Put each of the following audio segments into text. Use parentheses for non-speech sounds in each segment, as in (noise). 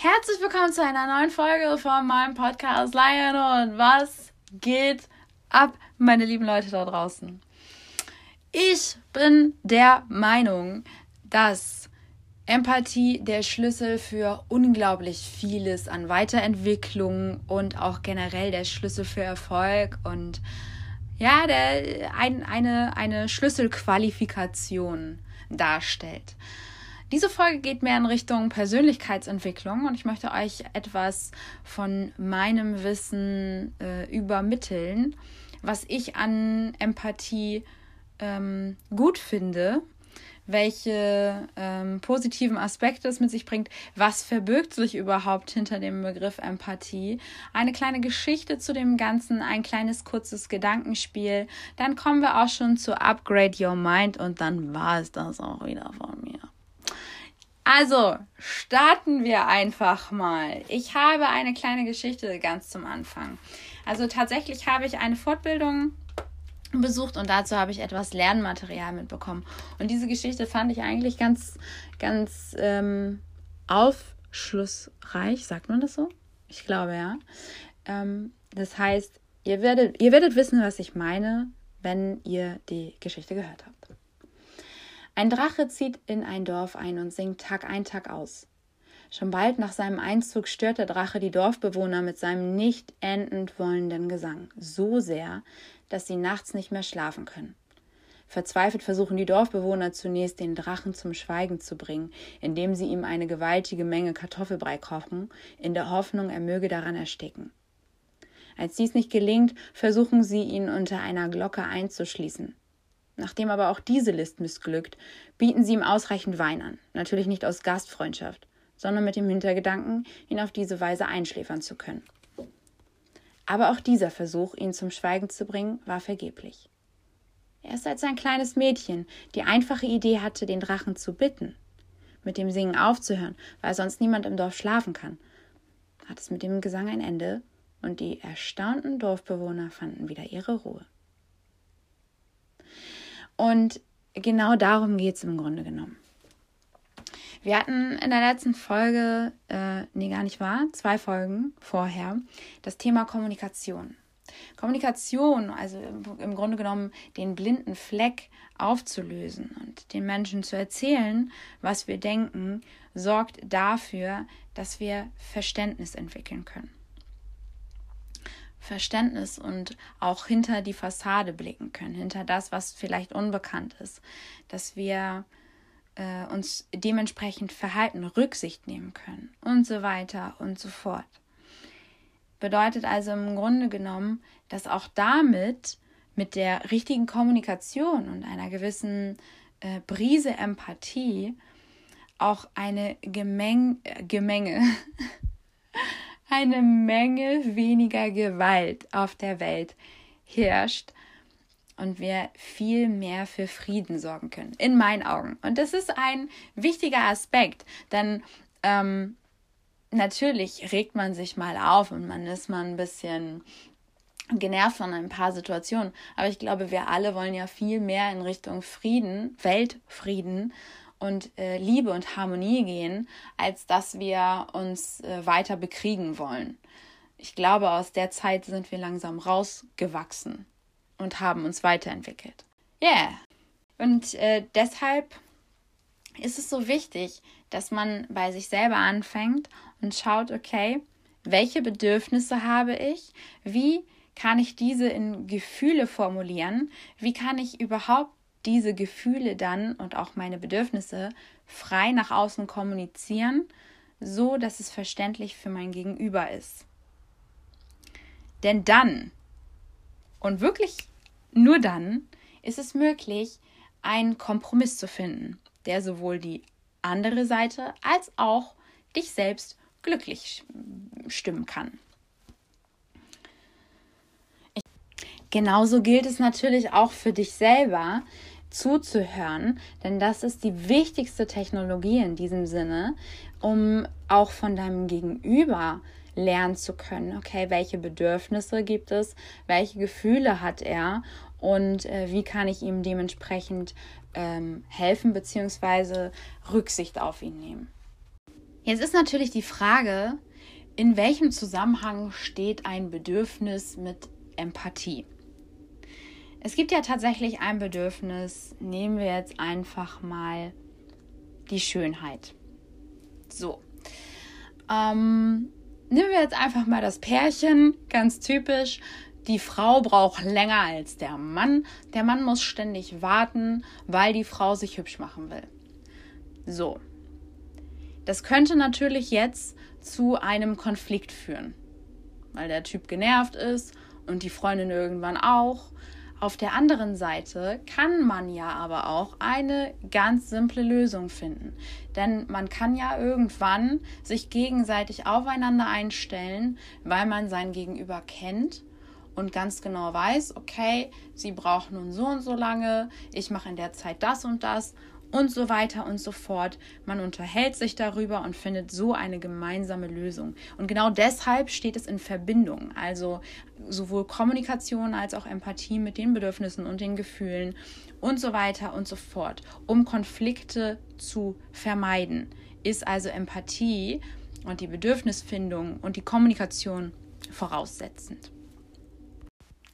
Herzlich willkommen zu einer neuen Folge von meinem Podcast Lion und was geht ab, meine lieben Leute da draußen? Ich bin der Meinung, dass Empathie der Schlüssel für unglaublich vieles an Weiterentwicklung und auch generell der Schlüssel für Erfolg und ja, der, ein, eine, eine Schlüsselqualifikation darstellt. Diese Folge geht mehr in Richtung Persönlichkeitsentwicklung und ich möchte euch etwas von meinem Wissen äh, übermitteln, was ich an Empathie ähm, gut finde, welche ähm, positiven Aspekte es mit sich bringt, was verbirgt sich überhaupt hinter dem Begriff Empathie, eine kleine Geschichte zu dem Ganzen, ein kleines kurzes Gedankenspiel, dann kommen wir auch schon zu Upgrade Your Mind und dann war es das auch wieder von mir. Also, starten wir einfach mal. Ich habe eine kleine Geschichte ganz zum Anfang. Also tatsächlich habe ich eine Fortbildung besucht und dazu habe ich etwas Lernmaterial mitbekommen. Und diese Geschichte fand ich eigentlich ganz, ganz ähm, aufschlussreich, sagt man das so? Ich glaube ja. Ähm, das heißt, ihr werdet, ihr werdet wissen, was ich meine, wenn ihr die Geschichte gehört habt. Ein Drache zieht in ein Dorf ein und singt Tag ein, Tag aus. Schon bald nach seinem Einzug stört der Drache die Dorfbewohner mit seinem nicht endend wollenden Gesang, so sehr, dass sie nachts nicht mehr schlafen können. Verzweifelt versuchen die Dorfbewohner zunächst, den Drachen zum Schweigen zu bringen, indem sie ihm eine gewaltige Menge Kartoffelbrei kochen, in der Hoffnung, er möge daran ersticken. Als dies nicht gelingt, versuchen sie, ihn unter einer Glocke einzuschließen. Nachdem aber auch diese List missglückt, bieten sie ihm ausreichend Wein an. Natürlich nicht aus Gastfreundschaft, sondern mit dem Hintergedanken, ihn auf diese Weise einschläfern zu können. Aber auch dieser Versuch, ihn zum Schweigen zu bringen, war vergeblich. Erst als ein kleines Mädchen die einfache Idee hatte, den Drachen zu bitten, mit dem Singen aufzuhören, weil sonst niemand im Dorf schlafen kann, hat es mit dem Gesang ein Ende und die erstaunten Dorfbewohner fanden wieder ihre Ruhe. Und genau darum geht es im Grunde genommen. Wir hatten in der letzten Folge, äh, nee, gar nicht wahr, zwei Folgen vorher, das Thema Kommunikation. Kommunikation, also im Grunde genommen den blinden Fleck aufzulösen und den Menschen zu erzählen, was wir denken, sorgt dafür, dass wir Verständnis entwickeln können. Verständnis und auch hinter die Fassade blicken können, hinter das, was vielleicht unbekannt ist, dass wir äh, uns dementsprechend verhalten, Rücksicht nehmen können und so weiter und so fort. Bedeutet also im Grunde genommen, dass auch damit, mit der richtigen Kommunikation und einer gewissen äh, Brise Empathie, auch eine Gemeng äh, Gemenge (laughs) eine Menge weniger Gewalt auf der Welt herrscht und wir viel mehr für Frieden sorgen können, in meinen Augen. Und das ist ein wichtiger Aspekt, denn ähm, natürlich regt man sich mal auf und man ist mal ein bisschen genervt von ein paar Situationen, aber ich glaube, wir alle wollen ja viel mehr in Richtung Frieden, Weltfrieden und äh, Liebe und Harmonie gehen, als dass wir uns äh, weiter bekriegen wollen. Ich glaube, aus der Zeit sind wir langsam rausgewachsen und haben uns weiterentwickelt. Yeah. Und äh, deshalb ist es so wichtig, dass man bei sich selber anfängt und schaut, okay, welche Bedürfnisse habe ich? Wie kann ich diese in Gefühle formulieren? Wie kann ich überhaupt diese Gefühle dann und auch meine Bedürfnisse frei nach außen kommunizieren, so dass es verständlich für mein Gegenüber ist. Denn dann und wirklich nur dann ist es möglich, einen Kompromiss zu finden, der sowohl die andere Seite als auch dich selbst glücklich stimmen kann. Genauso gilt es natürlich auch für dich selber, zuzuhören, denn das ist die wichtigste Technologie in diesem Sinne, um auch von deinem Gegenüber lernen zu können, okay, welche Bedürfnisse gibt es, welche Gefühle hat er und äh, wie kann ich ihm dementsprechend ähm, helfen bzw. Rücksicht auf ihn nehmen. Jetzt ist natürlich die Frage, in welchem Zusammenhang steht ein Bedürfnis mit Empathie? Es gibt ja tatsächlich ein Bedürfnis, nehmen wir jetzt einfach mal die Schönheit. So. Ähm, nehmen wir jetzt einfach mal das Pärchen, ganz typisch. Die Frau braucht länger als der Mann. Der Mann muss ständig warten, weil die Frau sich hübsch machen will. So. Das könnte natürlich jetzt zu einem Konflikt führen, weil der Typ genervt ist und die Freundin irgendwann auch. Auf der anderen Seite kann man ja aber auch eine ganz simple Lösung finden. Denn man kann ja irgendwann sich gegenseitig aufeinander einstellen, weil man sein Gegenüber kennt und ganz genau weiß, okay, sie braucht nun so und so lange, ich mache in der Zeit das und das und so weiter und so fort. Man unterhält sich darüber und findet so eine gemeinsame Lösung. Und genau deshalb steht es in Verbindung. Also sowohl Kommunikation als auch Empathie mit den Bedürfnissen und den Gefühlen und so weiter und so fort, um Konflikte zu vermeiden. Ist also Empathie und die Bedürfnisfindung und die Kommunikation voraussetzend.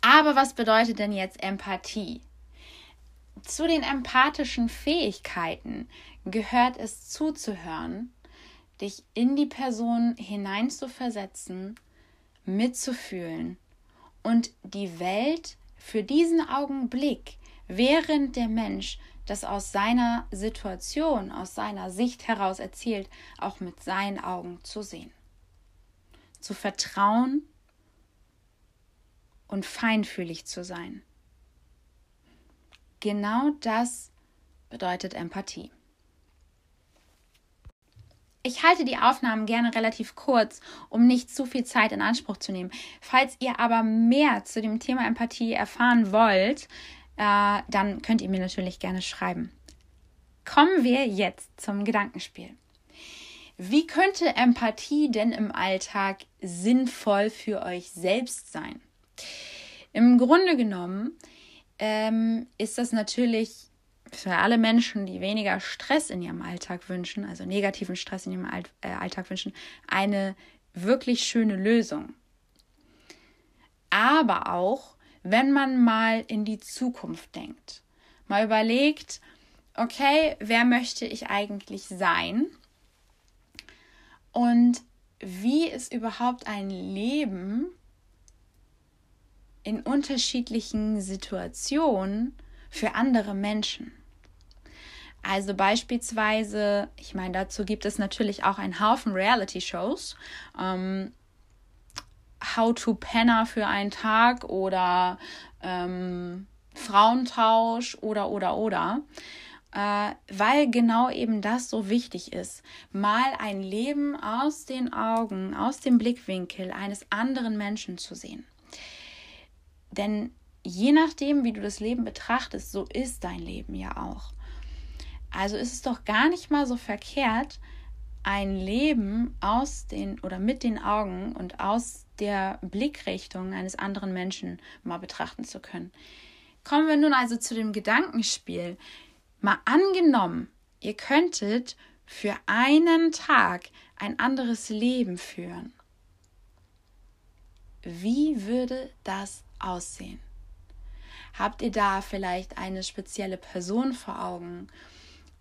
Aber was bedeutet denn jetzt Empathie? Zu den empathischen Fähigkeiten gehört es zuzuhören, dich in die Person hineinzuversetzen, mitzufühlen und die Welt für diesen Augenblick, während der Mensch das aus seiner Situation, aus seiner Sicht heraus erzählt, auch mit seinen Augen zu sehen. Zu vertrauen und feinfühlig zu sein. Genau das bedeutet Empathie. Ich halte die Aufnahmen gerne relativ kurz, um nicht zu viel Zeit in Anspruch zu nehmen. Falls ihr aber mehr zu dem Thema Empathie erfahren wollt, äh, dann könnt ihr mir natürlich gerne schreiben. Kommen wir jetzt zum Gedankenspiel. Wie könnte Empathie denn im Alltag sinnvoll für euch selbst sein? Im Grunde genommen ähm, ist das natürlich für alle Menschen, die weniger Stress in ihrem Alltag wünschen, also negativen Stress in ihrem All äh, Alltag wünschen, eine wirklich schöne Lösung. Aber auch, wenn man mal in die Zukunft denkt, mal überlegt, okay, wer möchte ich eigentlich sein? Und wie ist überhaupt ein Leben in unterschiedlichen Situationen für andere Menschen. Also beispielsweise, ich meine, dazu gibt es natürlich auch einen Haufen Reality-Shows. Ähm, How to Penner für einen Tag oder ähm, Frauentausch oder oder oder. Äh, weil genau eben das so wichtig ist. Mal ein Leben aus den Augen, aus dem Blickwinkel eines anderen Menschen zu sehen. Denn je nachdem, wie du das Leben betrachtest, so ist dein Leben ja auch. Also ist es doch gar nicht mal so verkehrt, ein Leben aus den oder mit den Augen und aus der Blickrichtung eines anderen Menschen mal betrachten zu können. Kommen wir nun also zu dem Gedankenspiel. Mal angenommen, ihr könntet für einen Tag ein anderes Leben führen. Wie würde das aussehen? Habt ihr da vielleicht eine spezielle Person vor Augen,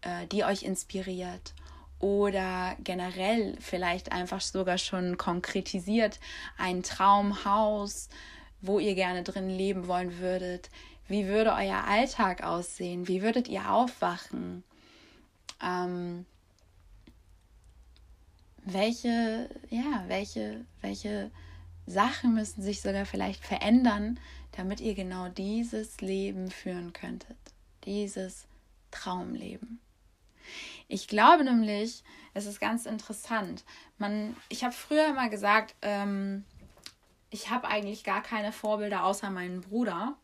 äh, die euch inspiriert? Oder generell vielleicht einfach sogar schon konkretisiert ein Traumhaus, wo ihr gerne drin leben wollen würdet? Wie würde euer Alltag aussehen? Wie würdet ihr aufwachen? Ähm, welche, ja, welche, welche Sachen müssen sich sogar vielleicht verändern, damit ihr genau dieses Leben führen könntet. Dieses Traumleben. Ich glaube nämlich, es ist ganz interessant. Man, ich habe früher immer gesagt, ähm, ich habe eigentlich gar keine Vorbilder außer meinen Bruder,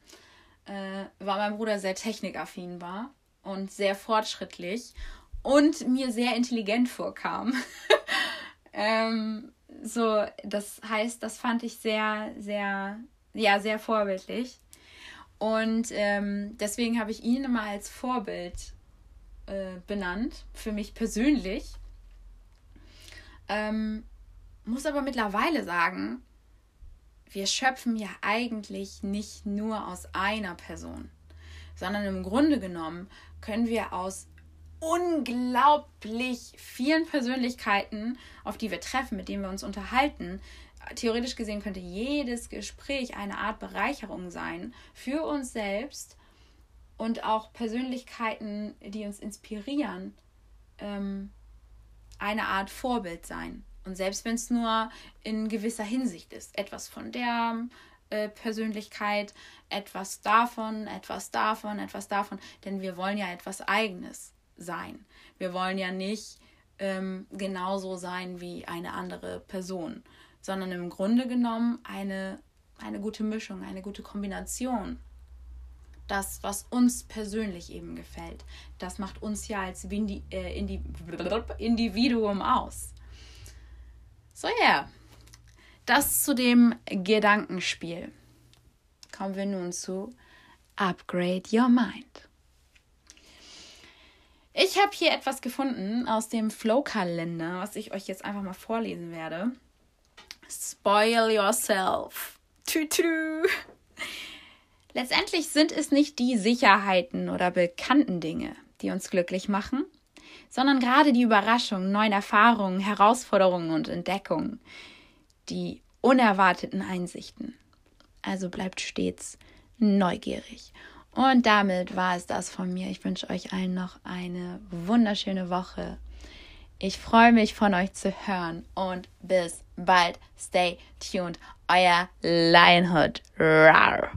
äh, weil mein Bruder sehr technikaffin war und sehr fortschrittlich und mir sehr intelligent vorkam. (laughs) ähm, so, das heißt, das fand ich sehr, sehr, ja, sehr vorbildlich. Und ähm, deswegen habe ich ihn immer als Vorbild äh, benannt, für mich persönlich. Ähm, muss aber mittlerweile sagen, wir schöpfen ja eigentlich nicht nur aus einer Person, sondern im Grunde genommen können wir aus unglaublich vielen Persönlichkeiten, auf die wir treffen, mit denen wir uns unterhalten, theoretisch gesehen könnte jedes Gespräch eine Art Bereicherung sein für uns selbst und auch Persönlichkeiten, die uns inspirieren, ähm, eine Art Vorbild sein. Und selbst wenn es nur in gewisser Hinsicht ist, etwas von der äh, Persönlichkeit, etwas davon, etwas davon, etwas davon, denn wir wollen ja etwas Eigenes sein. Wir wollen ja nicht ähm, genauso sein wie eine andere Person, sondern im Grunde genommen eine, eine gute Mischung, eine gute Kombination. Das, was uns persönlich eben gefällt, das macht uns ja als äh, Indi Individuum aus. So ja, yeah. das zu dem Gedankenspiel. Kommen wir nun zu Upgrade Your Mind. Ich habe hier etwas gefunden aus dem Flow-Kalender, was ich euch jetzt einfach mal vorlesen werde. Spoil yourself. Tü -tü. Letztendlich sind es nicht die Sicherheiten oder bekannten Dinge, die uns glücklich machen, sondern gerade die Überraschungen, neuen Erfahrungen, Herausforderungen und Entdeckungen, die unerwarteten Einsichten. Also bleibt stets neugierig. Und damit war es das von mir. Ich wünsche euch allen noch eine wunderschöne Woche. Ich freue mich von euch zu hören und bis bald. Stay tuned. Euer Lionhood. Rawr.